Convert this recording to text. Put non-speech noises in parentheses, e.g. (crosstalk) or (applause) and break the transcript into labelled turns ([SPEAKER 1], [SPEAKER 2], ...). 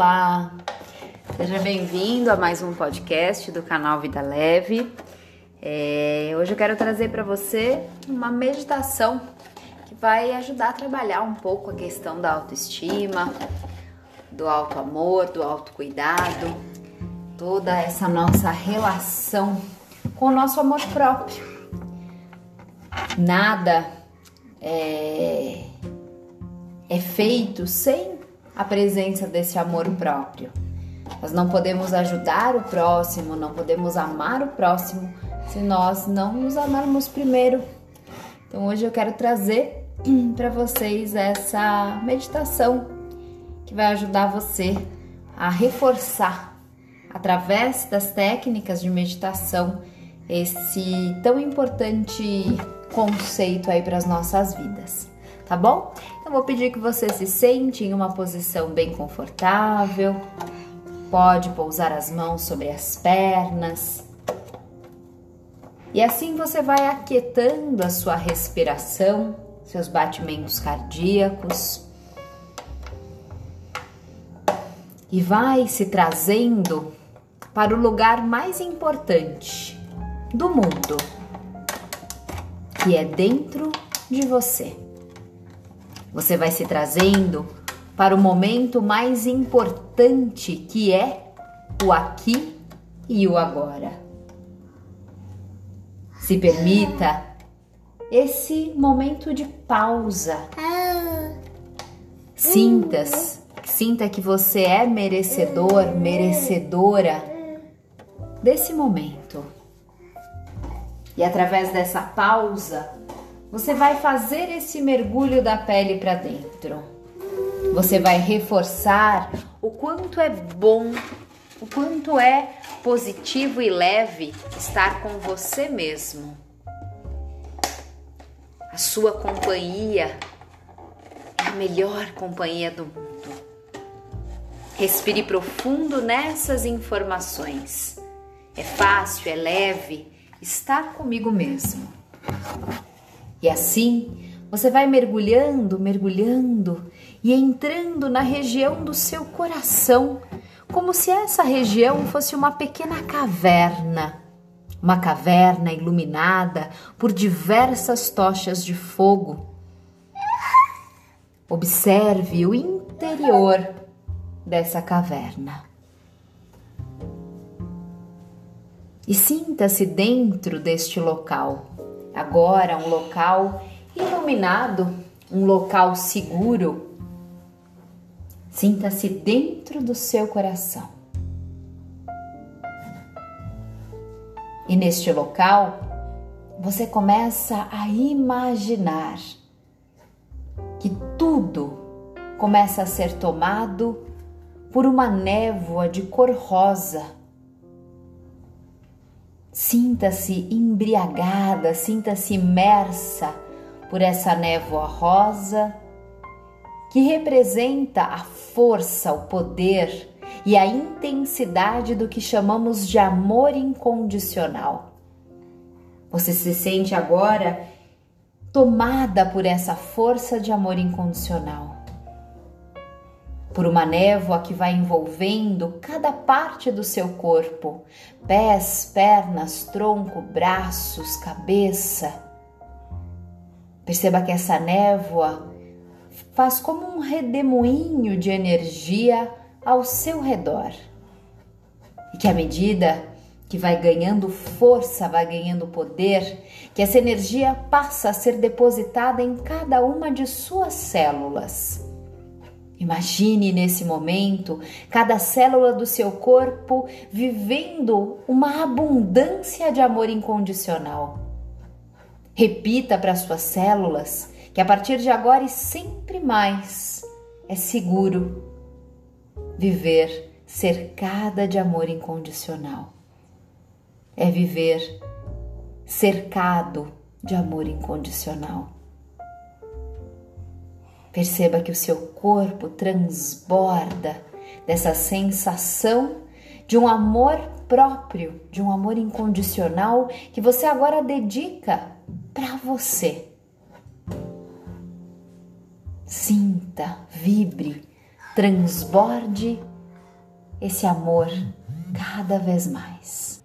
[SPEAKER 1] Olá, seja bem-vindo a mais um podcast do canal Vida Leve. É, hoje eu quero trazer para você uma meditação que vai ajudar a trabalhar um pouco a questão da autoestima, do auto amor, do autocuidado, toda essa nossa relação com o nosso amor próprio. Nada é, é feito sem a presença desse amor próprio. Nós não podemos ajudar o próximo, não podemos amar o próximo se nós não nos amarmos primeiro. Então hoje eu quero trazer (clears throat) para vocês essa meditação que vai ajudar você a reforçar através das técnicas de meditação esse tão importante conceito aí para as nossas vidas tá bom? Então vou pedir que você se sente em uma posição bem confortável. Pode pousar as mãos sobre as pernas. E assim você vai aquietando a sua respiração, seus batimentos cardíacos. E vai se trazendo para o lugar mais importante do mundo, que é dentro de você. Você vai se trazendo para o momento mais importante que é o aqui e o agora. Se permita esse momento de pausa. Sinta, sinta que você é merecedor, merecedora desse momento. E através dessa pausa, você vai fazer esse mergulho da pele para dentro. Você vai reforçar o quanto é bom, o quanto é positivo e leve estar com você mesmo. A sua companhia é a melhor companhia do mundo. Respire profundo nessas informações. É fácil, é leve estar comigo mesmo. E assim você vai mergulhando, mergulhando e entrando na região do seu coração, como se essa região fosse uma pequena caverna. Uma caverna iluminada por diversas tochas de fogo. Observe o interior dessa caverna. E sinta-se dentro deste local agora um local iluminado, um local seguro. Sinta-se dentro do seu coração. E neste local, você começa a imaginar que tudo começa a ser tomado por uma névoa de cor rosa Sinta-se embriagada, sinta-se imersa por essa névoa rosa que representa a força, o poder e a intensidade do que chamamos de amor incondicional. Você se sente agora tomada por essa força de amor incondicional por uma névoa que vai envolvendo cada parte do seu corpo: pés, pernas, tronco, braços, cabeça. Perceba que essa névoa faz como um redemoinho de energia ao seu redor. E que à medida que vai ganhando força, vai ganhando poder, que essa energia passa a ser depositada em cada uma de suas células Imagine nesse momento cada célula do seu corpo vivendo uma abundância de amor incondicional. Repita para suas células que a partir de agora e sempre mais é seguro viver cercada de amor incondicional. É viver cercado de amor incondicional. Perceba que o seu corpo transborda dessa sensação de um amor próprio, de um amor incondicional que você agora dedica para você. Sinta, vibre, transborde esse amor cada vez mais.